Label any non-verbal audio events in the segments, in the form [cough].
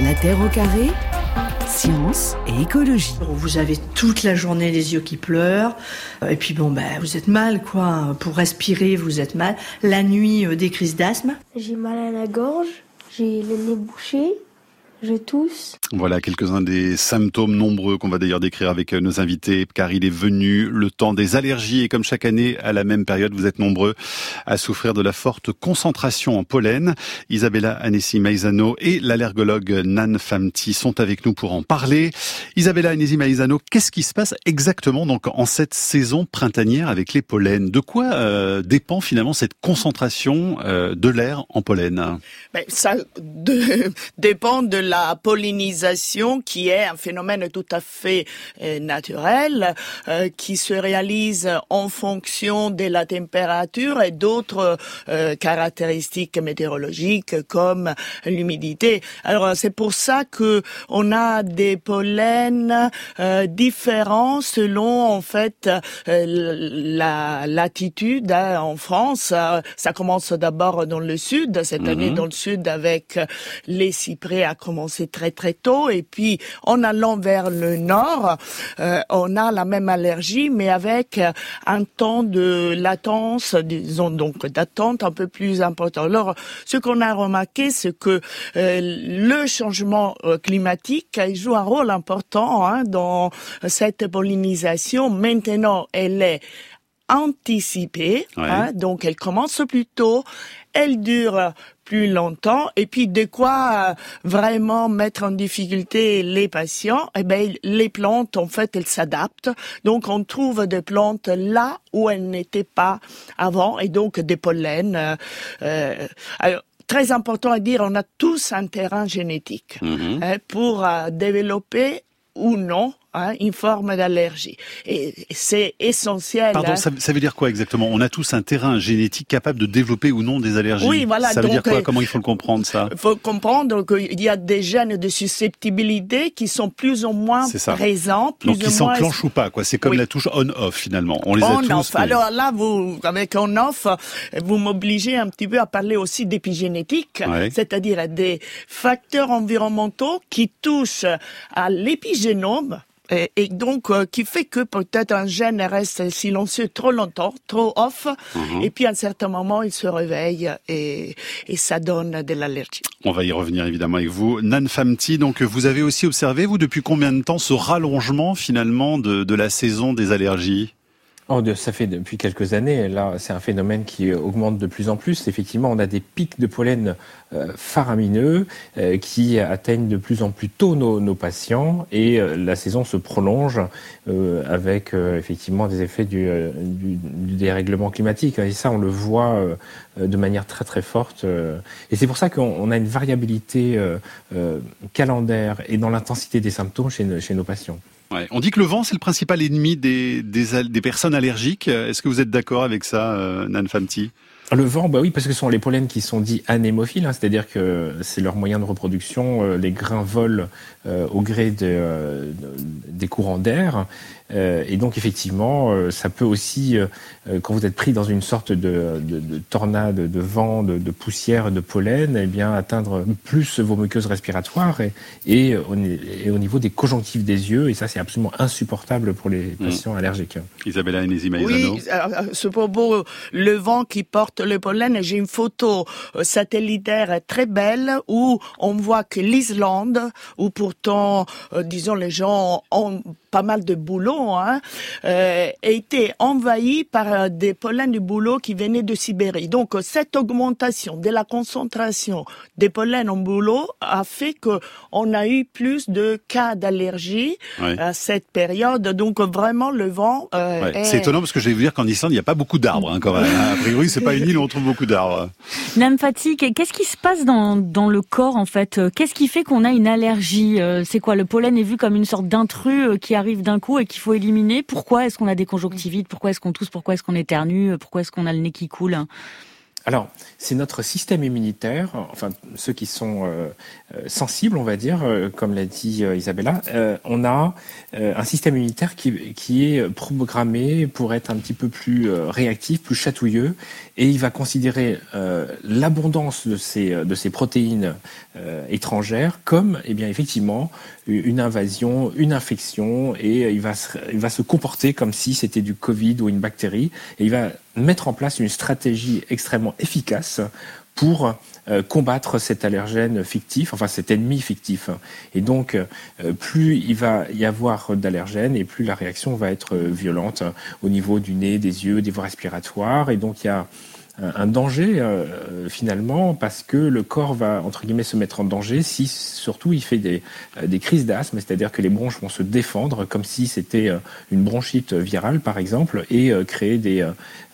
La Terre au carré, science et écologie. Vous avez toute la journée les yeux qui pleurent, et puis bon, ben, vous êtes mal, quoi. Pour respirer, vous êtes mal. La nuit, euh, des crises d'asthme. J'ai mal à la gorge, j'ai le nez bouché, je tousse. Voilà quelques-uns des symptômes nombreux qu'on va d'ailleurs décrire avec euh, nos invités, car il est venu le temps des allergies et comme chaque année à la même période, vous êtes nombreux à souffrir de la forte concentration en pollen. Isabella Anessi Maizano et l'allergologue Nan Famti sont avec nous pour en parler. Isabella Anessi Maizano, qu'est-ce qui se passe exactement donc en cette saison printanière avec les pollens? De quoi euh, dépend finalement cette concentration euh, de l'air en pollen? Ben, Ça de, [laughs] dépend de la pollinisation qui est un phénomène tout à fait euh, naturel euh, qui se réalise en fonction de la température et d'autres euh, caractéristiques météorologiques comme l'humidité. Alors c'est pour ça que on a des pollens différents selon en fait la latitude hein, en France. Ça commence d'abord dans le sud, cette année mhm. dans le sud avec les cyprès à commencer c'est très très tôt et puis en allant vers le nord, euh, on a la même allergie mais avec un temps de latence, disons donc d'attente un peu plus important. Alors, ce qu'on a remarqué, c'est que euh, le changement euh, climatique joue un rôle important hein, dans cette pollinisation. Maintenant, elle est anticipée, hein, donc elle commence plus tôt, elle dure plus longtemps. Et puis de quoi euh, vraiment mettre en difficulté les patients? Eh ben les plantes en fait elles s'adaptent. Donc on trouve des plantes là où elles n'étaient pas avant. Et donc des pollens euh, euh très important à dire, on a tous un terrain génétique mhm. hein, pour euh, développer ou non hein, une forme d'allergie. Et c'est essentiel. Pardon, hein. ça, veut dire quoi exactement? On a tous un terrain génétique capable de développer ou non des allergies. Oui, voilà. Ça veut dire quoi? euh, Comment il faut le comprendre ça? Il faut comprendre qu'il y a des gènes de susceptibilité qui sont plus ou moins présents. Plus Donc qui s'enclenchent ou pas quoi. C'est comme la touche on/off finalement. On les a on tous. Alors là, vous avec on/off, vous m'obligez un petit peu à parler aussi d'épigénétique, c'est-à-dire des facteurs environnementaux qui touchent à l'épigénome et, donc euh, qui fait que peut-être un gène reste silencieux trop longtemps, trop off, mhm. et puis à un certain moment il se réveille et, et ça donne de l'allergie. On va y revenir évidemment avec vous. Nan Famti, donc vous avez aussi observé, vous, depuis combien de temps ce rallongement finalement de, de la saison des allergies? Oh, ça fait depuis quelques années. Là, c'est un phénomène qui augmente de plus en plus. Effectivement, on a des pics de pollen euh, faramineux euh, qui atteignent de plus en plus tôt nos, patients et euh, la saison se prolonge avec effectivement des effets du, dérèglement climatique. Et ça, on le voit de manière très très forte. et c'est pour ça qu'on a une variabilité calendaire et dans l'intensité des symptômes chez nos patients. On dit que le vent, c'est le principal ennemi des, des, personnes allergiques. Est-ce que vous êtes d'accord avec ça, euh, Nan Famti le vent, bah oui, parce que ce sont les pollens qui sont dits anémophiles, hein, c'est-à-dire que c'est leur moyen de reproduction. Euh, les grains volent euh, au gré de, des courants d'air. Euh, et donc effectivement, euh, ça peut aussi, euh, quand vous êtes pris dans une sorte de, de, de tornade de vent, de, de, poussière, de pollen, eh bien atteindre plus vos muqueuses respiratoires et, et, au, niveau des conjonctifs des yeux. Et ça, c'est absolument insupportable pour les mmh. patients allergiques. Isabella Enesima Oui, ce propos, le vent qui porte le pollen, j'ai une photo satellitaire très belle où on voit que l'Islande, où pourtant, disons, les gens ont pas mal de boulot, hein, euh, a été envahi par euh, des pollens du boulot qui venaient de Sibérie. Donc cette augmentation de la concentration des pollens en boulot a fait que on a eu plus de cas d'allergie à cette période. Donc vraiment le vent. Euh, C'est étonnant parce que je vais vous dire qu'en Islande il n'y a pas beaucoup d'arbres hein, quand même. Hein. A priori c'est pas une île où on trouve beaucoup d'arbres. Lymphatique, qu'est-ce qui se passe dans, dans le corps en fait? Qu'est-ce qui fait qu'on a une allergie? C'est quoi? Le pollen est vu comme une sorte d'intrus qui a arrive d'un coup et qu'il faut éliminer. Pourquoi est-ce qu'on a des conjonctivites Pourquoi est-ce qu'on tousse Pourquoi est-ce qu'on éternue Pourquoi est-ce qu'on a le nez qui coule alors, c'est notre système immunitaire, enfin ceux qui sont euh, euh, sensibles, on va dire, euh, comme l'a dit Isabella, on a un système immunitaire qui, qui, est programmé pour être un petit peu plus réactif, plus chatouilleux, et il va considérer l'abondance de ces, de ces protéines étrangères comme, eh bien, effectivement, une invasion, une infection, et il va se, il va se comporter comme si c'était du Covid ou une bactérie, et il va mettre en place une stratégie extrêmement efficace pour euh, combattre cet allergène fictif, enfin cet ennemi fictif. Et donc, euh, plus il va y avoir d'allergènes et plus la réaction va être violente au niveau du nez, des yeux, des voies respiratoires. Et donc, il y a un danger euh, finalement parce que le corps va entre guillemets se mettre en danger si surtout il fait des, euh, des crises d'asthme, c'est-à-dire que les bronches vont se défendre comme si c'était euh, une bronchite virale par exemple et créer des,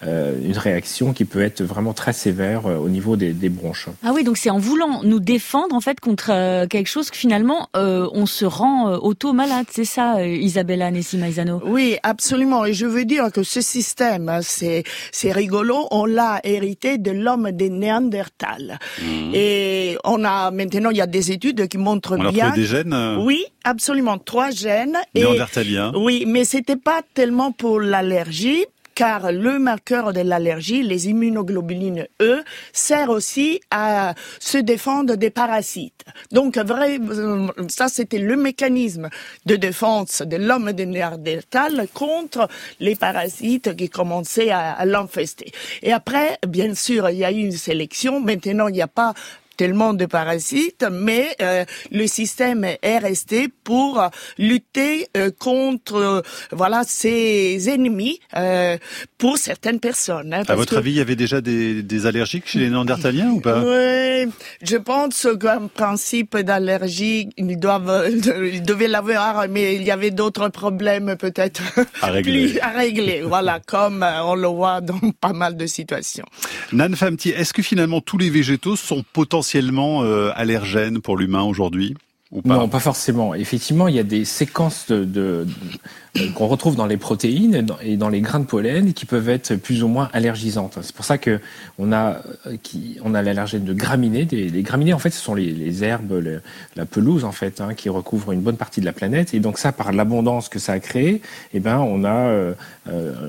une réaction qui peut être vraiment très sévère au niveau des, des bronches. Ah oui, donc c'est en voulant nous défendre en fait contre quelque chose que finalement on se rend auto-malade, c'est ça Isabella Nessi-Maizano Oui, absolument. Et je veux dire que ce système, c'est c'est rigolo, on l'a hérité de l'homme des Néandertal. Mhm. Et on a maintenant, il y a des études qui montrent on bien. Des gènes. Euh oui, absolument, trois gènes. Néandertaliens. oui, mais c'était pas tellement pour l'allergie, car le marqueur de l'allergie, les immunoglobulines E, sert aussi à se défendre des parasites. Donc, vrai, ça c'était le mécanisme de défense de l'homme de Néandertal contre les parasites qui commençaient à, à l'infester. Et après, bien sûr, il y a eu une sélection. Maintenant, il n'y a pas tellement de parasites, mais euh, le système est resté pour lutter euh, contre euh, voilà ces ennemis pour certaines personnes. Hein, à votre avis, il y avait déjà des, des allergiques chez les Néandertaliens ou pas? Oui, je pense qu'un principe d'allergie, ils doivent, [laughs] ils devaient l'avoir, mais il y avait d'autres problèmes peut-être à régler. à régler. voilà, comme on le voit dans pas mal de situations. Nan Famti, est-ce que finalement tous les végétaux sont potentiellement potentiellement euh, allergène pour l'humain aujourd'hui ou pas? Non, pas forcément. Effectivement, il y a des séquences de, euh, qu'on retrouve dans les protéines et dans les grains de pollen qui peuvent être plus ou moins allergisantes. C'est pour ça que on a euh, qui on a l'allergène de graminées. les graminées en fait ce sont les, herbes, la pelouse en fait hein, qui recouvre une bonne partie de la planète et donc ça par l'abondance que ça a créé, eh ben on a euh,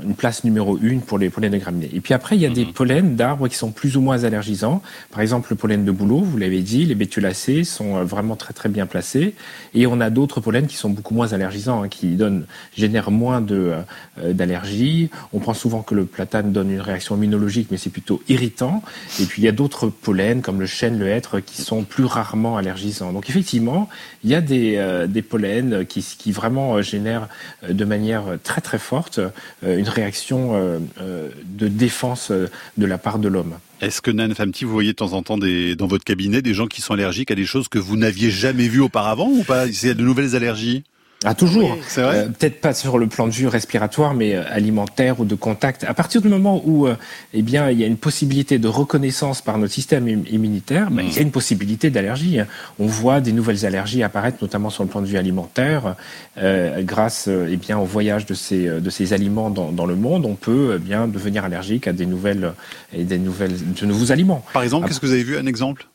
une place numéro une pour les pollens de graminées. Et puis après il y a des mhm. pollens d'arbres qui sont plus ou moins allergisants. Par exemple le pollen de bouleau, vous l'avez dit, les bétulacées sont vraiment très très bien placés et on a d'autres pollens qui sont beaucoup moins allergisants, hein, qui donnent génère moins euh, d'allergies. On pense souvent que le platane donne une réaction immunologique, mais c'est plutôt irritant. Et puis il y a d'autres pollens comme le chêne, le hêtre, qui sont plus rarement allergisants. Donc effectivement, il y a des, euh, des pollens qui, qui vraiment euh, génèrent de manière très très forte une réaction de défense de la part de l'homme. Est-ce que Nan Famti, vous voyez de temps en temps dans votre cabinet des gens qui sont allergiques à des choses que vous n'aviez jamais vues auparavant ou pas? Il y a de nouvelles allergies? Ah toujours. Euh, peut-être pas sur le plan de vue respiratoire, mais euh, alimentaire ou de contact. À partir du moment où, euh, eh bien, il y a une possibilité de reconnaissance par notre système immunitaire, ben, il y a une possibilité d'allergie. On voit des nouvelles allergies apparaître, notamment sur le plan de vue alimentaire, grâce, eh bien, au voyage de ces de ces aliments dans, dans le monde. On peut eh bien devenir allergique à des nouvelles et des nouvelles de nouveaux aliments. Par exemple, qu'est-ce que vous avez vu un exemple?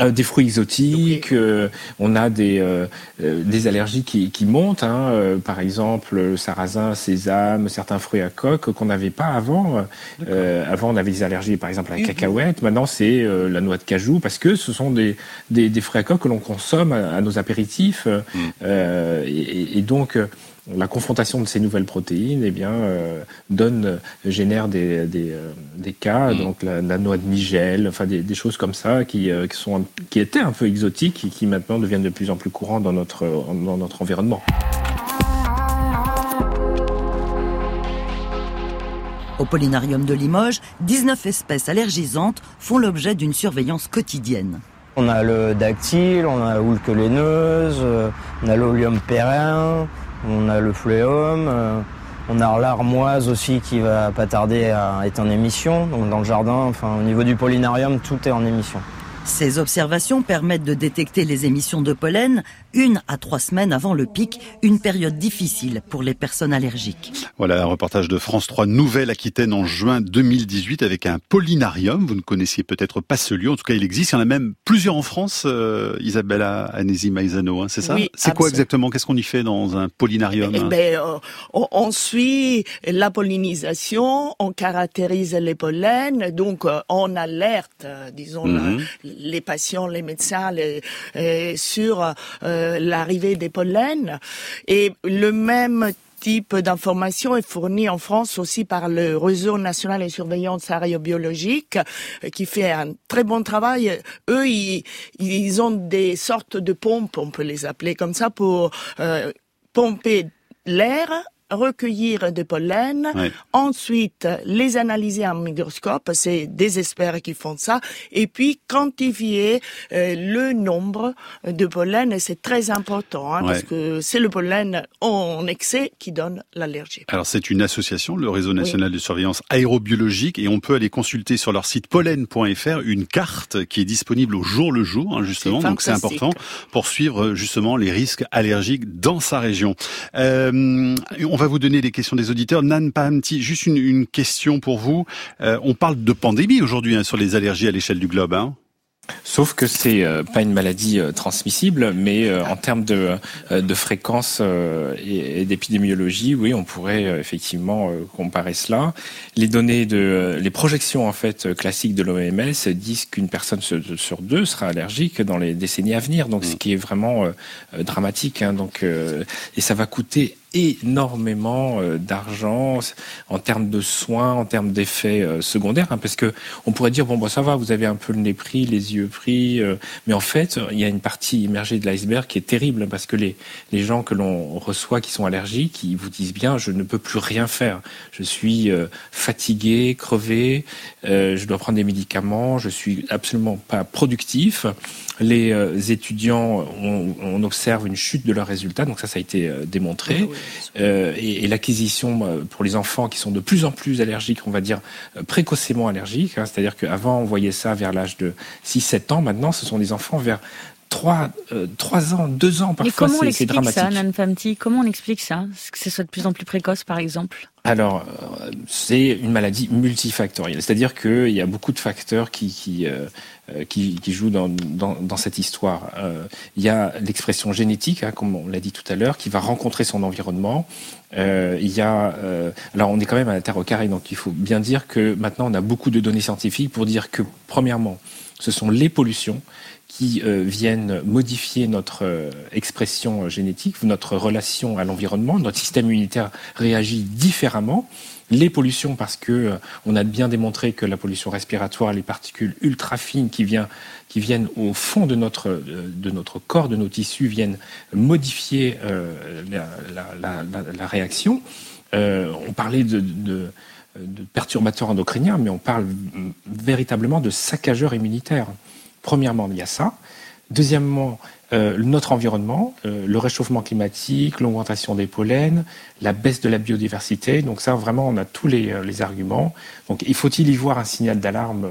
Euh, des fruits exotiques, euh, on a des, euh, des allergies qui, qui montent, hein, par exemple le sarrasin, sésame, certains fruits à coque qu'on n'avait pas avant. avant, on avait des allergies, par exemple à la cacahuète. Maintenant, c'est la noix de cajou parce que ce sont des, des, des fruits à coque que l'on consomme à, nos apéritifs. Mm. Et, et, donc, la confrontation de ces nouvelles protéines, eh bien, euh, donne, euh, génère des, des, euh, des cas, mm. donc la, noix de nigel, enfin des, des choses comme ça qui, qui, sont, qui étaient un peu exotiques et qui maintenant deviennent de plus en plus courants dans notre, dans notre environnement. Au Pollinarium de Limoges, 19 espèces allergisantes font l'objet d'une surveillance quotidienne. On a le dactyle, on a la laineuse, on a l'olium perrin, on a le fléum, euh, on a l'armoise aussi qui va pas tarder à être en émission. Donc dans le jardin, enfin au niveau du pollinarium, tout est en émission. Ces observations permettent de détecter les émissions de pollen une à trois semaines avant le pic, une période difficile pour les personnes allergiques. Voilà un reportage de France 3 Nouvelle-Aquitaine en juin 2018 avec un pollinarium. Vous ne connaissiez peut-être pas ce lieu, en tout cas il existe. Il y en a même plusieurs en France, euh, Isabella Anesi Maizano, hein, c'est ça Oui, C'est quoi exactement Qu'est-ce qu'on y fait dans un pollinarium Eh ben, euh, on, on suit la pollinisation, on caractérise les pollens, donc euh, on alerte, disons, la- les patients, les médecins les- euh, sur euh, l'arrivée des pollens. Et le même type d'information est fourni en France aussi par le réseau national de surveillance aérobiologique euh, qui fait un très bon travail. Eux, ils, ils ont des sortes de pompes, on peut les appeler comme ça, pour euh, pomper l'air recueillir des pollens, ensuite les analyser en microscope, c'est des experts qui font ça, et puis quantifier euh, le nombre de pollen, et c'est très important, hein, parce que c'est le pollen en excès qui donne l'allergie. Alors c'est une association, le réseau national de surveillance aérobiologique, et on peut aller consulter sur leur site pollen.fr une carte qui est disponible au jour le jour, hein, justement. Donc c'est important pour suivre justement les risques allergiques dans sa région. Euh, on va vous donner les questions des auditeurs. Nan Pahamti, juste une, une question pour vous. Euh, on parle de pandémie aujourd'hui hein, sur les allergies à l'échelle du globe. Hein. Sauf que c'est euh, pas une maladie euh, transmissible, mais euh, en termes de, de fréquence et, et d'épidémiologie, oui, on pourrait effectivement comparer cela. Les données de, les projections en fait classiques de l'OMS disent qu'une personne sur deux sera allergique dans les décennies à venir, donc ce qui est vraiment dramatique. Hein, donc et ça va coûter énormément euh, d'argent en termes de soins, en termes d'effets euh, secondaires, hein, parce que on pourrait dire bon bah ça va, vous avez un peu le nez pris, les yeux pris, euh, mais en fait il y a une partie immergée de l'iceberg qui est terrible parce que les les gens que l'on reçoit qui sont allergiques, ils vous disent bien je ne peux plus rien faire, je suis euh, fatigué, crevé, euh, je dois prendre des médicaments, je suis absolument pas productif. Les euh, étudiants, on, on observe une chute de leurs résultats, donc ça ça a été démontré. Euh, et, l'acquisition euh, pour les enfants qui sont de plus en plus allergiques, on va dire euh, précocement allergiques, hein, c'est-à-dire qu'avant on voyait ça vers l'âge de 6-7 ans, maintenant ce sont des enfants vers 3, euh, 3 ans, 2 ans parfois, comment on explique ça. Nan Famti Comment on explique ça? Que ce soit de plus en plus précoce, par exemple? Alors, euh, c'est une maladie multifactorielle, c'est-à-dire qu'il y a beaucoup de facteurs qui, qui, euh, euh, qui, qui jouent dans, dans, dans cette histoire. Euh, il y a l'expression génétique, hein, comme on l'a dit tout à l'heure, qui va rencontrer son environnement. Euh, il y a, alors on est quand même à la Terre au carré, donc il faut bien dire que maintenant on a beaucoup de données scientifiques pour dire que, premièrement, ce sont les pollutions qui euh, viennent modifier notre euh, expression euh, génétique, notre relation à l'environnement. Notre système immunitaire réagit différemment. Les pollutions, parce que euh, on a bien démontré que la pollution respiratoire, les particules ultra fines qui, vient, qui viennent au fond de notre, euh, de notre corps, de nos tissus, viennent modifier la, la, la, la, réaction. On parlait de, de, de perturbateurs endocriniens, mais on parle mm, véritablement de saccageurs immunitaires. Premièrement, il y a ça. Deuxièmement, euh, notre environnement, euh, le réchauffement climatique, l'augmentation des pollens, la baisse de la biodiversité. Donc ça, vraiment, on a tous les, euh, les arguments. Donc, il faut-il y voir un signal d'alarme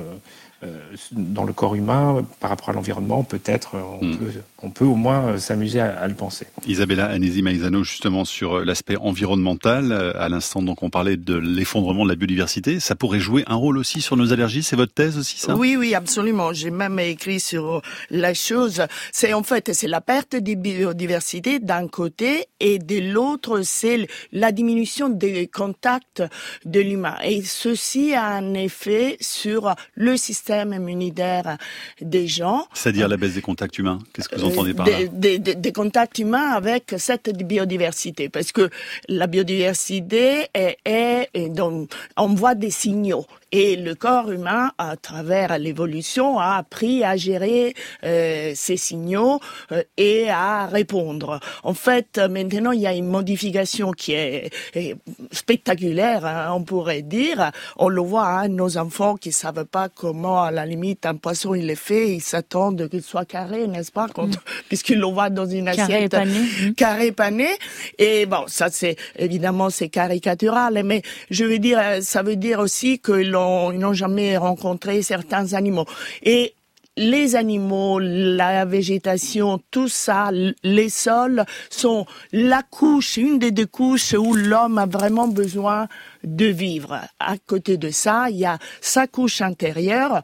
dans le corps humain par rapport à l'environnement Peut-être, euh, on, Mm. peut, on peut au moins euh, s'amuser à, à le penser. Isabella Anesi Maizano, justement sur euh, l'aspect environnemental. Euh, À l'instant, donc, on parlait de l'effondrement de la biodiversité. Ça pourrait jouer un rôle aussi sur nos allergies. C'est votre thèse aussi, ça? Oui, oui, absolument. J'ai même écrit sur la chose. C'est en fait, c'est la perte de biodiversité d'un côté et de l'autre, c'est la diminution des contacts de l'humain. Et ceci a un effet sur le système immunitaire des gens. C'est-à-dire la baisse des contacts humains. Qu'est-ce que vous entendez par là Euh, des, des- des contacts humains avec cette biodiversité. Parce que la biodiversité est, est, est dans- envoie des signaux. Et le corps humain, à travers l'évolution, a appris à gérer euh, ces signaux euh, et à répondre. En fait, maintenant, il y a une modification qui est, est spectaculaire, hein, on pourrait dire. On le voit, hein, nos enfants qui savent pas comment, à la limite, un poisson il est fait, ils s'attendent qu'il soit carré, n'est-ce pas, quand, [laughs] puisqu'ils le voient dans une Carré assiette épané, mm. carré pané. Et bon, ça c'est évidemment c'est caricatural, mais je veux dire, ça veut dire aussi que l'on ils n'ont jamais rencontré certains animaux. Et les animaux, la végétation, tout ça, les sols sont la couche, une des deux couches où l'homme a vraiment besoin de vivre. À côté de ça, il y a sa couche intérieure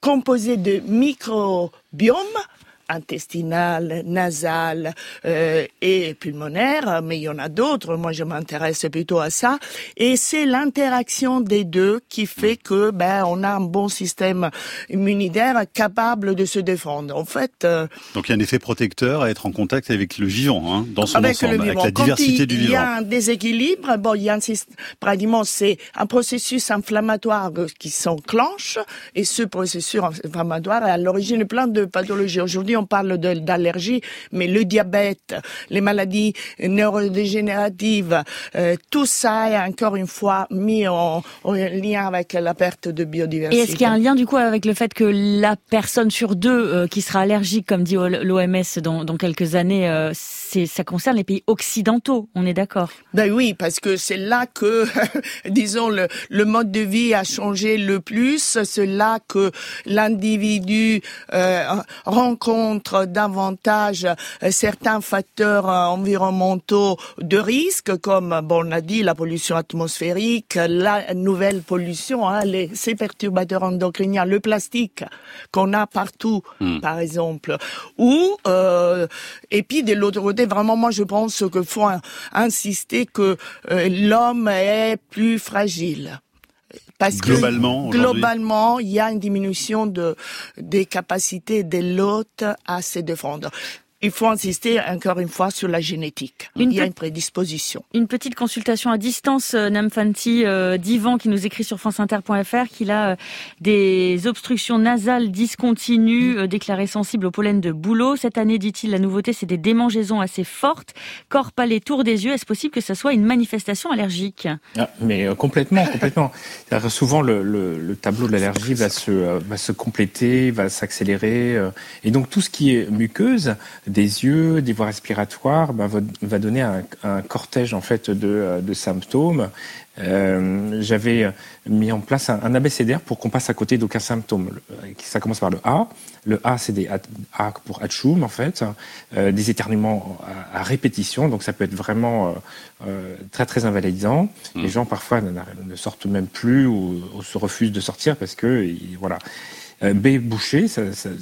composée de microbiomes intestinale, nasale euh, et pulmonaire, mais il y en a d'autres. Moi, je m'intéresse plutôt à ça. Et c'est l'interaction des deux qui fait que ben on a un bon système immunitaire capable de se défendre. En fait. Euh, Donc il y a un effet protecteur à être en contact avec le vivant, hein, dans son ensemble, avec la diversité du vivant. Il y a un déséquilibre. Bon, il y a un pratiquement c'est un processus inflammatoire qui s'enclenche et ce processus inflammatoire est à l'origine de plein de pathologies. Aujourd'hui, on parle d'allergie, mais le diabète, les maladies neurodégénératives, euh, tout ça est encore une fois mis en, lien avec la perte de biodiversité. Est-ce qu'il y a un lien du coup avec le fait que la personne sur deux euh, qui sera allergique, comme dit l'OMS dans, quelques années, euh, ça concerne les pays occidentaux, on est d'accord Ben oui, parce que c'est là que, [laughs] disons, le, le, mode de vie a changé le plus. C'est là que l'individu euh, rencontre davantage euh, certains facteurs euh, environnementaux de risque, comme bon, on a dit la pollution atmosphérique, la nouvelle pollution, hein, les, ces perturbateurs endocriniens, le plastique qu'on a partout, hmm. par exemple, ou euh, et puis de l'autre côté vraiment, moi, je pense qu'il faut insister que euh, l'homme est plus fragile. Parce globalement, que globalement, il y a une diminution de des capacités de l'hôte à se défendre il faut insister encore une fois sur la génétique. il y a une prédisposition. Une petite consultation à distance, euh, Namfanti euh, d'Ivan qui nous écrit sur franceinter.fr qu'il a euh, des obstructions nasales discontinues euh, déclarées sensibles au pollen de bouleau. Cette année, dit-il, la nouveauté, c'est des démangeaisons assez fortes, corps palais, tour des yeux. Est-ce possible que ça soit une manifestation allergique? Ah, Mais complètement, complètement. [laughs] souvent, le, le, le, tableau de l'allergie va se, va se compléter, va s'accélérer. et donc, tout ce qui est muqueuse des yeux, des voies respiratoires, ben, va, donner un, cortège en fait de, euh, symptômes. Euh, j'avais mis en place un, un abécédaire pour qu'on passe à côté d'aucun symptôme. Ça commence par le A. Le A, c'est des A pour Hatchoum, en fait. Euh, des éternuements à, répétition, donc ça peut être vraiment très très invalidant. Mmh. Les gens parfois ne, sortent même plus ou, ou, se refusent de sortir parce que voilà. Euh, B bouché,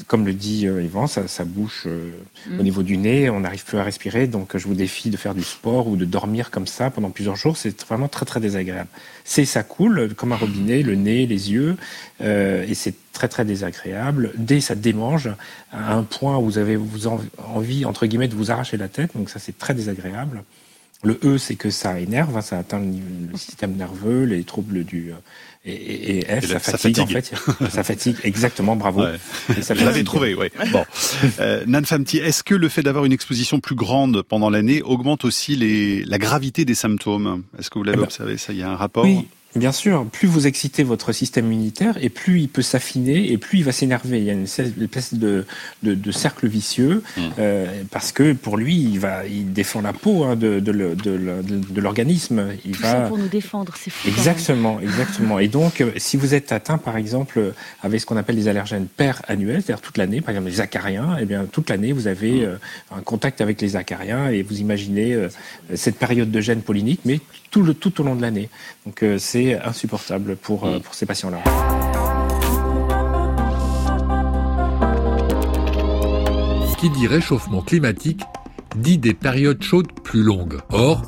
comme le dit euh, Yvan, ça, ça bouche euh, mm. au niveau du nez, on n'arrive plus à respirer, donc je vous défie de faire du sport ou de dormir comme ça pendant plusieurs jours, c'est vraiment très très désagréable. C, ça coule comme un robinet, le nez, les yeux, et c'est très très désagréable. D, ça démange à un point où vous avez vous envie, entre guillemets, de vous arracher la tête, donc ça c'est très désagréable. Le E, c'est que ça énerve, hein, ça atteint le, système nerveux, les troubles du et, et, F, ça, fatigue, en fait. [laughs] ça fatigue, exactement, bravo. Ouais. Ça Je l'avais trouvé, oui. Bon. Euh, Nan Famti, est-ce que le fait d'avoir une exposition plus grande pendant l'année augmente aussi les, la gravité des symptômes? Est-ce que vous l'avez eh ben, observé? Ça, il y a un rapport oui. Bien sûr, plus vous excitez votre système immunitaire et plus il peut s'affiner et plus il va s'énerver. Il y a une espèce de, de, de cercle vicieux mmh. euh, parce que pour lui, il va, il défend la peau hein, de, de, de l'organisme. Il Tout va ça pour nous défendre, c'est fou. Exactement, exactement. Et donc, euh, si vous êtes atteint, par exemple, avec ce qu'on appelle les allergènes per annuels, c'est-à-dire toute l'année, par exemple les acariens, eh bien toute l'année vous avez mmh. euh, un contact avec les acariens et vous imaginez cette période de gène pollinique, mais tout le tout au long de l'année. Donc c'est insupportable pour, euh, pour ces patients-là. Qui dit réchauffement climatique dit des périodes chaudes plus longues. Or,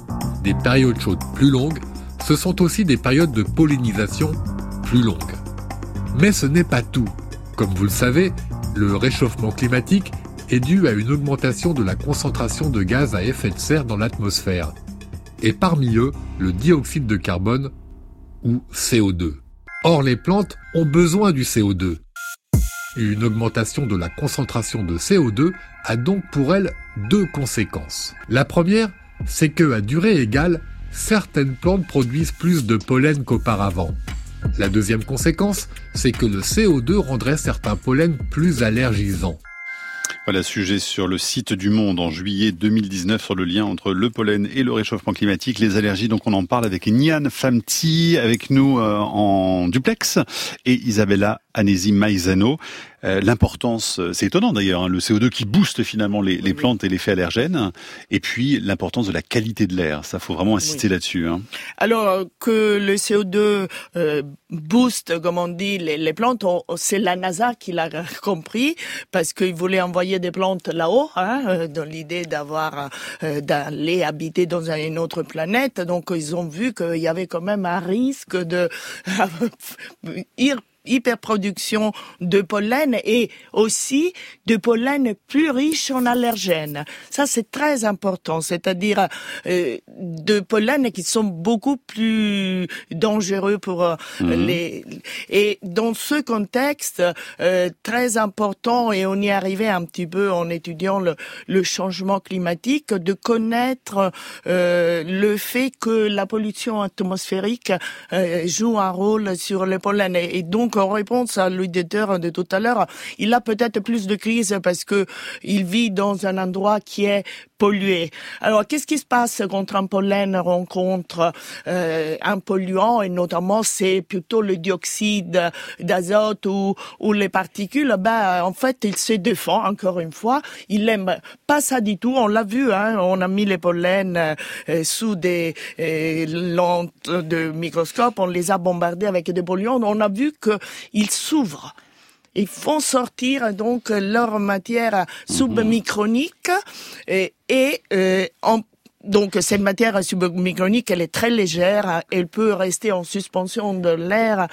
des périodes chaudes plus longues, ce sont aussi des périodes de pollinisation plus longues. Mais ce n'est pas tout. Comme vous le savez, le réchauffement climatique est dû à une augmentation de la concentration de gaz à effet de serre dans l'atmosphère. Et parmi eux, le dioxyde de carbone ou CO2. Or, les plantes ont besoin du CO2. Une augmentation de la concentration de CO2 a donc pour elle deux conséquences. La première, c'est que à durée égale, certaines plantes produisent plus de pollen qu'auparavant. La deuxième conséquence, c'est que le CO2 rendrait certains pollens plus allergisants. Voilà, sujet sur le site du Monde en juillet 2019 sur le lien entre le pollen et le réchauffement climatique, les allergies. Donc on en parle avec Nian Famti, avec nous euh, en duplex, et Isabella Anési Maizano. Euh, l'importance, euh, c'est étonnant d'ailleurs, hein, le CO2 qui booste finalement les, les plantes et l'effet allergène, et puis l'importance de la qualité de l'air. Ça, faut vraiment insister là-dessus. Hein. Alors que le CO2 euh, booste, comme on dit, les, les plantes, c'est la NASA qui l'a [laughs] compris parce qu'il voulait envoyer des plantes là-haut, hein, dans l'idée d'avoir d'aller habiter dans une autre planète. Donc ils ont vu qu'il y avait quand même un risque de [laughs] hyperproduction de pollen et aussi de pollen plus riche en allergènes. Ça, c'est très important, c'est-à-dire euh, de pollen qui sont beaucoup plus dangereux pour euh, mhm. les... Et dans ce contexte euh, très important, et on y arrivait un petit peu en étudiant le, le changement climatique, de connaître le fait que la pollution atmosphérique joue un rôle sur les pollen. et donc, en réponse à l'auditeur de tout à l'heure, il a peut-être plus de crise parce que il vit dans un endroit qui est pollué. Alors, qu'est-ce qui se passe quand un pollen rencontre euh, un polluant, et notamment c'est plutôt le dioxyde d'azote ou, ou les particules? Ben, en fait, il se défend, encore une fois. Il aime pas ça du tout. On l'a vu, hein, on a mis les pollens euh, sous des euh, lentes de microscope, on les a bombardés avec des polluants. On a vu qu'ils s'ouvrent ils font sortir donc leur matière submicronique et, et euh, donc cette matière submicronique, elle est très légère, elle peut rester en suspension de l'air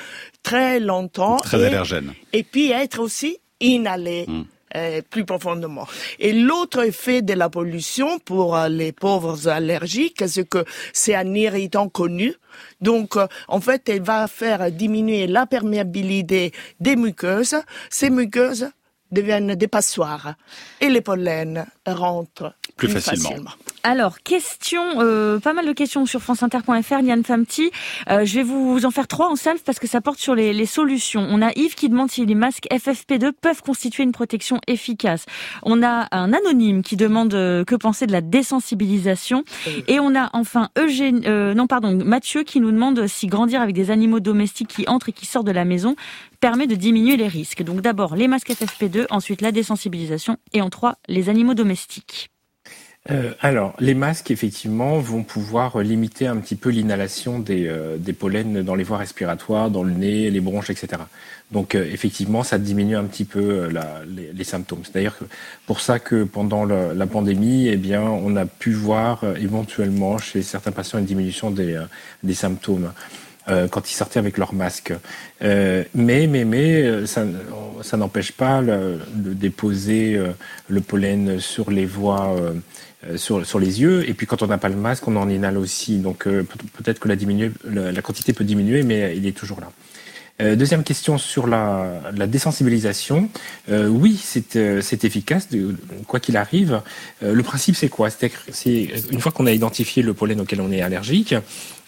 très longtemps. Très allergène. Et puis être aussi inhalée. Hmm. Euh, plus profondément. Et l'autre effet de la pollution pour euh, les pauvres allergiques, c'est que c'est un irritant connu. Donc, euh, en fait, elle va faire diminuer la perméabilité des muqueuses. Ces muqueuses deviennent des passoires et les pollens rentrent plus, facilement. Alors, question, euh, pas mal de questions sur franceinter.fr, Liane Famti. Euh, je vais vous en faire trois en salve parce que ça porte sur les, les, solutions. On a Yves qui demande si les masques FFP2 peuvent constituer une protection efficace. On a un anonyme qui demande euh, que penser de la désensibilisation. Et on a enfin Eugène, euh, non pardon, Mathieu qui nous demande si grandir avec des animaux domestiques qui entrent et qui sortent de la maison permet de diminuer les risques. Donc d'abord les masques FFP2, ensuite la désensibilisation et en trois les animaux domestiques. Euh, alors, les masques, effectivement, vont pouvoir limiter un petit peu l'inhalation des, euh, des, pollens dans les voies respiratoires, dans le nez, les bronches, etc. Donc, euh, effectivement, ça diminue un petit peu la, les, les, symptômes. C'est d'ailleurs pour ça que pendant la pandémie, eh bien, on a pu voir éventuellement chez certains patients une diminution des, des symptômes. quand ils sortaient avec leur masque. mais mais mais ça, ça n'empêche pas de déposer le pollen sur les voies euh, sur, sur les yeux. Et puis quand on n'a pas le masque, on en inhale aussi. Donc euh, peut-être que la, diminuer, la, quantité peut diminuer, mais il est toujours là. Euh, deuxième question sur la, la désensibilisation. Euh, oui, c'est euh, efficace, de, quoi qu'il arrive. le principe, c'est quoi? C'est une fois qu'on a identifié le pollen auquel on est allergique,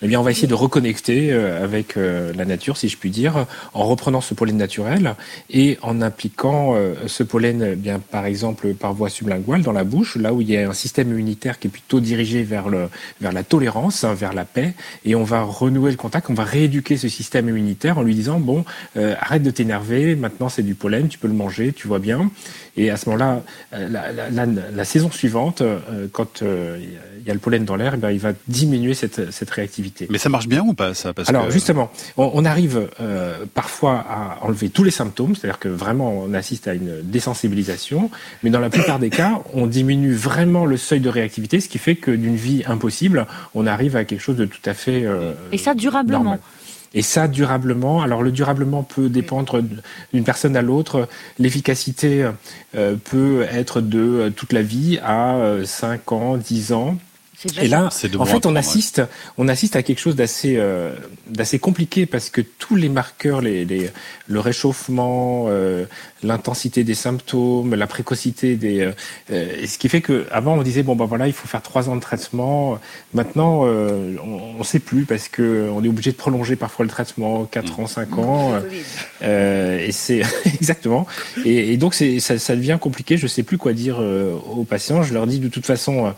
eh bien, on va essayer de reconnecter euh, avec euh, la nature, si je puis dire, en reprenant ce pollen naturel et en appliquant euh, ce pollen, eh bien, par exemple, par voie sublinguale dans la bouche, là où il y a un système immunitaire qui est plutôt dirigé vers le, vers la tolérance, hein, vers la paix, et on va renouer le contact, on va rééduquer ce système immunitaire en lui disant bon, arrête de t'énerver, maintenant c'est du pollen, tu peux le manger, tu vois bien. Et à ce moment-là, la, la, la, saison suivante, quand il y a le pollen dans l'air, eh il va diminuer cette, cette réactivité. Mais ça marche bien ou pas ça Parce Alors justement, on, arrive euh, parfois à enlever tous les symptômes, c'est-à-dire que vraiment on assiste à une désensibilisation, mais dans la plupart des cas, on diminue vraiment le seuil de réactivité, ce qui fait que d'une vie impossible, on arrive à quelque chose de tout à fait euh, et ça durablement. Et ça, durablement, alors le durablement peut dépendre d'une personne à l'autre. L'efficacité euh, peut être de toute la vie à 5 ans, 10 ans. Et là, en fait, on assiste, on assiste à quelque chose d'assez, euh, d'assez compliqué parce que tous les marqueurs, les, les le réchauffement, euh, l'intensité des symptômes, la précocité des, euh, euh, ce qui fait que avant on disait bon ben voilà, il faut faire trois ans de traitement. Maintenant, on, ne sait plus parce que on est obligé de prolonger parfois le traitement quatre ans, cinq ans. et c'est [laughs] exactement. Et, et donc c'est, ça, ça devient compliqué. Je sais plus quoi dire aux patients. Je leur dis de toute façon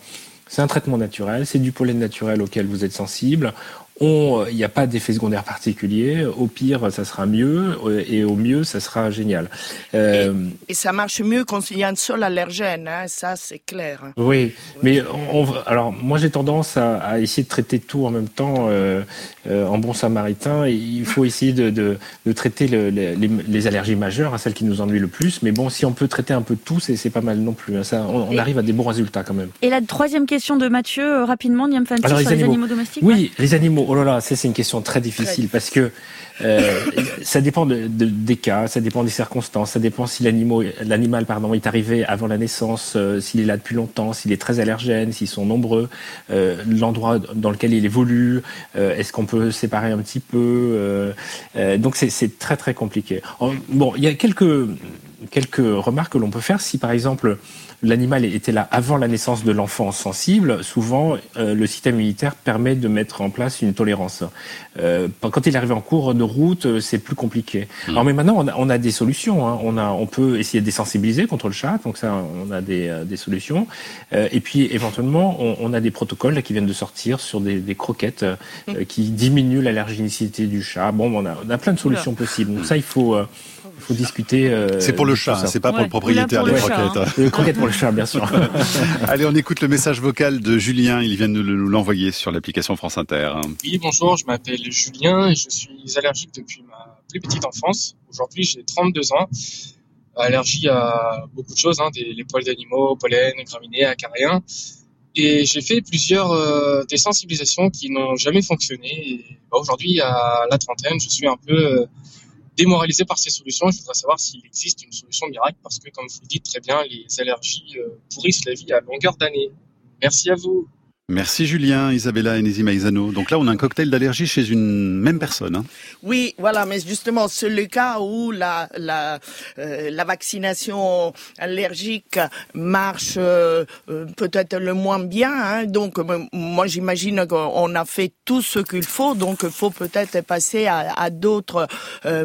c'est un traitement naturel, c'est du pollen naturel auquel vous êtes sensible. il n'y a pas d'effet secondaire particulier. Au pire, ça sera mieux, et au mieux, ça sera génial. Euh, et, ça marche mieux quand il y a un seul allergène, hein, ça c'est clair. Oui, mais on, alors moi j'ai tendance à, essayer de traiter tout en même temps euh, euh, en bon samaritain. Il faut essayer de, de, traiter les, allergies majeures, à celles qui nous ennuient le plus. Mais bon, si on peut traiter un peu tout, c'est pas mal non plus. Hein. Ça, on, arrive à des bons résultats quand même. Et la troisième question de Mathieu, rapidement, Niam Fanti, sur les animaux, domestiques. Oui, les animaux. Oh là là, c'est une question très difficile parce que euh, ça dépend de, des cas, ça dépend des circonstances, ça dépend si l'animal est arrivé avant la naissance, euh, s'il est là depuis longtemps, s'il est très allergène, s'ils sont nombreux, euh, l'endroit dans lequel il évolue, est-ce qu'on peut séparer un petit peu. donc c'est très très compliqué. Bon, il y a quelques quelques remarques que l'on peut faire si par exemple l'animal était là avant la naissance de l'enfant sensible, souvent euh, le système immunitaire permet de mettre en place une tolérance. Euh, quand il arrive en cours de route, euh, c'est plus compliqué. Mmh. Alors mais maintenant on a, on a des solutions. Hein. On a, on peut essayer de désensibiliser contre le chat, donc ça on a des, des solutions. et puis éventuellement on, on, a des protocoles là, qui viennent de sortir sur des, des croquettes mmh. qui diminuent l'allergénicité du chat. Bon, on a, on a plein de solutions possibles. Donc ça il faut faut discuter. Euh, c'est pour le chat, c'est pas pour le propriétaire des croquettes. Les croquettes pour le chat, bien sûr. [laughs] Allez, on écoute le message vocal de Julien. Il vient de nous l'envoyer sur l'application France Inter. Oui, bonjour, je m'appelle Julien et je suis allergique depuis ma plus petite enfance. Aujourd'hui, j'ai 32 ans. Allergie à beaucoup de choses, hein, des, les poils d'animaux, pollen, graminées, acariens. Et j'ai fait plusieurs euh, désensibilisations qui n'ont jamais fonctionné. Et bah, aujourd'hui, à la trentaine, je suis un peu euh, démoralisé par ces solutions. Je voudrais savoir s'il existe une solution miracle parce que, comme vous le dites très bien, les allergies euh, pourrissent la vie à longueur d'année. Merci à vous. Merci Julien, Isabella et Nézi Maïzano. Donc là, on a un cocktail d'allergie chez une même personne. Hein. Oui, voilà, mais justement, c'est le cas où la, la, euh, la vaccination allergique marche euh, euh, peut-être le moins bien. Hein. Donc, moi, j'imagine qu'on a fait tout ce qu'il faut. Donc, il faut peut-être passer à, à d'autres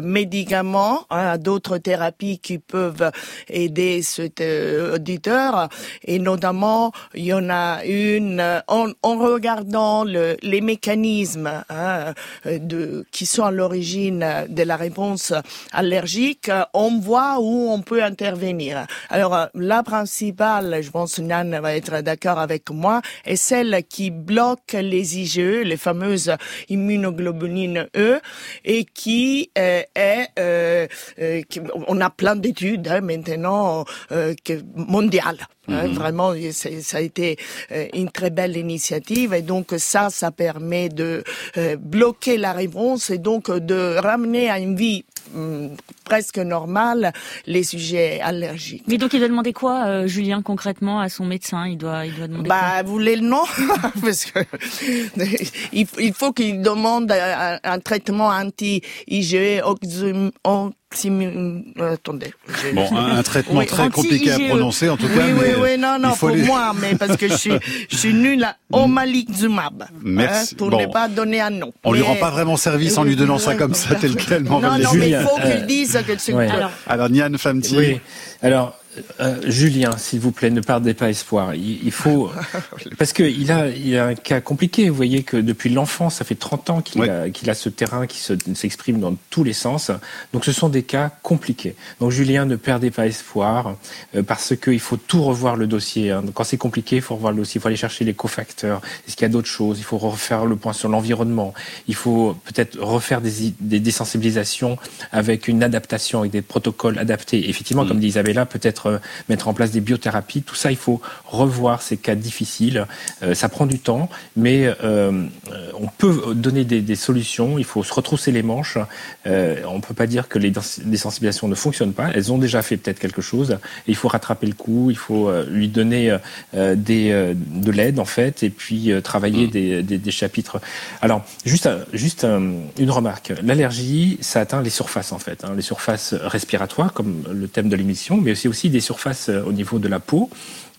médicaments, hein, à d'autres thérapies qui peuvent aider cet auditeur. Et notamment, il y en a une en, regardant les mécanismes hein, de, qui sont à l'origine de la réponse allergique, on voit où on peut intervenir. Alors, la principale, je pense que Nan va être d'accord avec moi, est celle qui bloque les IgE, les fameuses immunoglobulines E, et qui euh, est, euh, euh, on a plein d'études hein, maintenant mondiales. Hein, mhm. vraiment, ça a été une très belle initiative et donc ça, ça permet de euh, bloquer la réponse et donc de ramener à une vie hum, presque normale les sujets allergiques. Mais donc il doit demander quoi, euh, Julien, concrètement à son médecin? Il doit, il doit demander bah, vous voulez le nom [laughs] Parce que [laughs] il, faut qu'il demande un, traitement anti-IgE, euh, attendez. Bon, un, traitement très compliqué à prononcer en tout cas. Oui, oui, oui, non, non, pour moi, mais parce que je suis, je suis nul à [laughs] Omalizumab. Merci. Hein, pour ne pas donner un nom. On lui rend pas vraiment service en lui donnant ça comme ça, tel quel. Non, non, mais il faut qu'il dise que c'est. Alors, alors Nian Famti. Oui. Alors, euh, Julien, s'il vous plaît, ne perdez pas espoir. Il, faut [laughs] parce que il a, il a un cas compliqué. Vous voyez que depuis l'enfance, ça fait 30 ans qu'il a, qu'il a ce terrain qui s'exprime dans tous les sens. Donc, ce sont des cas compliqués. Donc, Julien, ne perdez pas espoir euh, parce qu'il faut tout revoir le dossier. Hein. Quand c'est compliqué, il faut revoir le dossier. Il faut aller chercher les cofacteurs. Est-ce qu'il y a d'autres choses? Il faut refaire le point sur l'environnement. Il faut peut-être refaire des, des désensibilisations avec une adaptation, avec des protocoles adaptés. Effectivement, comme mm. dit Isabella, peut-être euh, mettre en place des biothérapies. Tout ça, il faut revoir ces cas difficiles. Euh, ça prend du temps, mais euh, on peut donner des, solutions. Il faut se retrousser les manches. on ne peut pas dire que les, sensibilisations ne fonctionnent pas. Elles ont déjà fait peut-être quelque chose. Et il faut rattraper le coup. Il faut lui donner des, de l'aide en fait, et puis travailler mmh. des, chapitres. Alors, juste, juste une remarque. L'allergie, ça atteint les surfaces en fait, hein. les surfaces respiratoires, comme le thème de l'émission, mais aussi des surfaces euh, au niveau de la peau.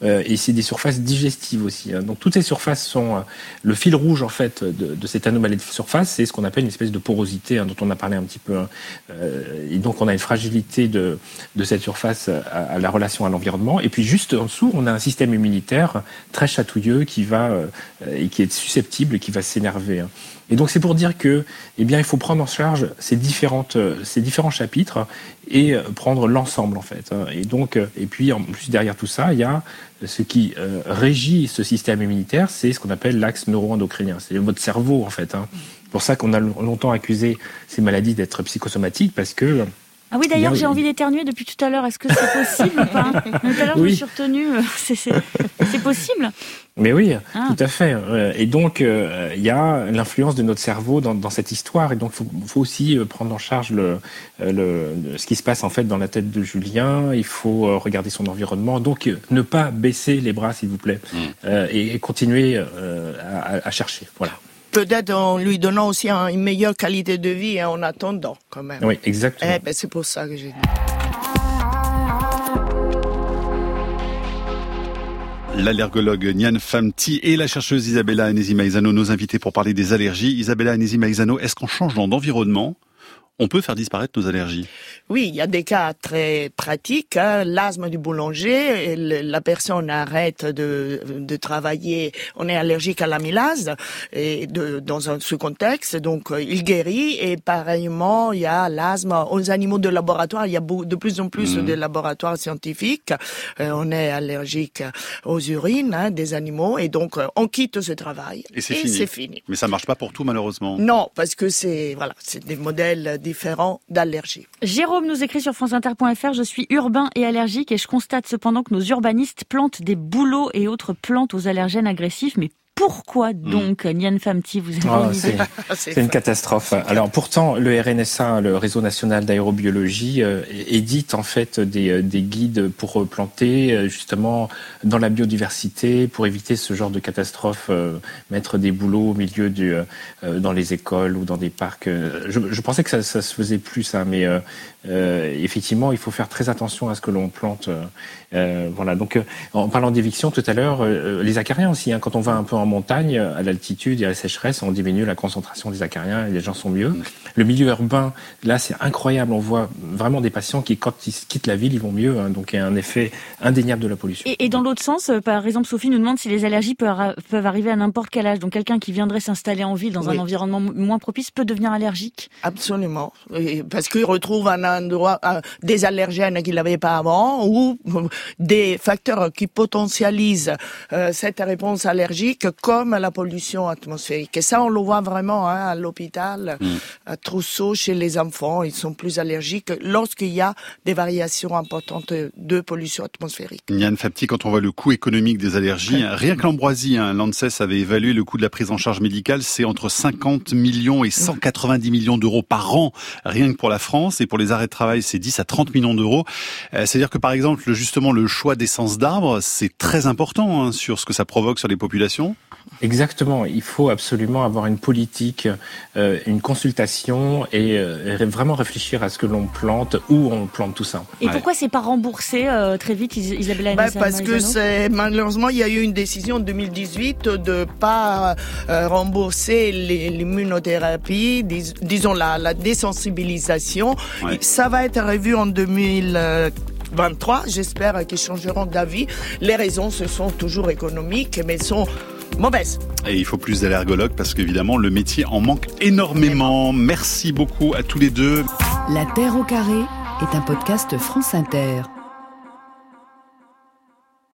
euh, et c'est des surfaces digestives aussi. Hein. Donc toutes ces surfaces sont euh, le fil rouge en fait de, cette anomalie de surface, c'est ce qu'on appelle une espèce de porosité hein, dont on a parlé un petit peu. Hein. Et donc on a une fragilité de, de cette surface à, la relation à l'environnement. Et puis juste en dessous, on a un système immunitaire très chatouilleux qui va et qui est susceptible et qui va s'énerver. Et donc c'est pour dire que, eh bien, il faut prendre en charge ces différentes, ces différents chapitres et prendre l'ensemble en fait. Hein. Et donc, et puis en plus derrière tout ça, il y a ce qui euh, régit ce système immunitaire, c'est ce qu'on appelle l'axe neuro-endocrinien. C'est votre cerveau, en fait. Hein. C'est pour ça qu'on a longtemps accusé ces maladies d'être psychosomatiques, parce que ah oui, d'ailleurs, j'ai envie d'éternuer depuis tout à l'heure. Est-ce que c'est [laughs] possible ou pas Tout à l'heure, je me suis retenue. [laughs] C'est possible Mais oui, ah. tout à fait. Et donc, euh, il y a l'influence de notre cerveau dans, dans, cette histoire. Et donc, il faut, faut, aussi euh, prendre en charge le, euh, le, ce qui se passe en fait dans la tête de Julien. Il faut regarder son environnement. Donc, ne pas baisser les bras, s'il vous plaît, mmh. et, continuer à, à chercher. Voilà peut-être en lui donnant aussi une meilleure qualité de vie en attendant, quand même. Oui, exactement. Eh ben, c'est pour ça que j'ai dit. L'allergologue Nian Famti et la chercheuse Isabella Anesi Maizano, nos invités pour parler des allergies. Isabella Anesi Maizano, est-ce qu'en changeant d'environnement, on peut faire disparaître nos allergies Oui, il y a des cas très pratiques. Hein. L'asthme du boulanger, la personne arrête de, de, travailler, on est allergique à l'amylase et de, dans un, ce contexte, donc euh, il guérit. Et pareillement, il y a l'asthme aux animaux de laboratoire. Il y a de plus en plus mmh. de laboratoires scientifiques. Euh, on est allergique aux urines hein, des animaux et donc euh, on quitte ce travail. Et c'est fini. fini. Mais ça marche pas pour tout malheureusement. Non, parce que c'est voilà, c'est des modèles Jérôme nous écrit sur franceinter.fr Je suis urbain et allergique et je constate cependant que nos urbanistes plantent des bouleaux et autres plantes aux allergènes agressifs, mais pourquoi hmm. donc, Nian Famti, vous avez oh, [laughs] C'est une catastrophe. Alors pourtant, le RNSA, le réseau national d'aérobiologie, euh, édite en fait des, euh, des, guides pour planter euh, justement dans la biodiversité, pour éviter ce genre de catastrophe, mettre des boulots au milieu du, dans les écoles ou dans des parcs. Je, je pensais que ça, ça, se faisait plus, ça, mais effectivement, il faut faire très attention à ce que l'on plante. voilà. Donc, en parlant d'éviction tout à l'heure, les acariens aussi. Hein, quand on va un peu en montagne, à l'altitude et à la sécheresse, on diminue la concentration des acariens et les gens sont mieux. Le milieu urbain, là, c'est incroyable. On voit vraiment des patients qui, quand ils quittent la ville, ils vont mieux. Hein. donc, il y a un effet indéniable de la pollution. Et, dans l'autre sens, euh, par exemple, Sophie nous demande si les allergies peuvent, peuvent arriver à n'importe quel âge. Donc, quelqu'un qui viendrait s'installer en ville dans un environnement moins propice peut devenir allergique? Absolument. Parce qu'il retrouve un endroit, des allergènes qu'il n'avait pas avant ou des facteurs qui potentialisent euh, cette réponse allergique comme la pollution atmosphérique. Et ça, on le voit vraiment hein, à l'hôpital, mm. à Trousseau, chez les enfants, ils sont plus allergiques lorsqu'il y a des variations importantes de pollution atmosphérique. Yann Fapti, quand on voit le coût économique des allergies, rien que l'ambroisie, hein, l'ANSES avait évalué le coût de la prise en charge médicale, c'est entre 50 millions et 190 millions d'euros par an, rien que pour la France, et pour les arrêts de travail, c'est 10 à 30 millions d'euros. Euh, c'est-à-dire que par exemple, justement, le choix d'essence d'arbres, c'est très important hein, sur ce que ça provoque sur les populations. Exactement. Il faut absolument avoir une politique, euh, une consultation et euh, vraiment réfléchir à ce que l'on plante, où on plante tout ça. Et pourquoi c'est pas remboursé euh, très vite, Isabelle bah, Parce que c'est malheureusement il y a eu une décision en 2018 de pas rembourser l'immunothérapie, disons la, la désensibilisation. Ça va être revu en 2023. J'espère qu'ils changeront d'avis. Les raisons, ce sont toujours économiques, mais sont mauvaise. Et il faut plus d'allergologues parce qu'évidemment, le métier en manque énormément. Merci beaucoup à tous les deux. La Terre au carré est un podcast France Inter.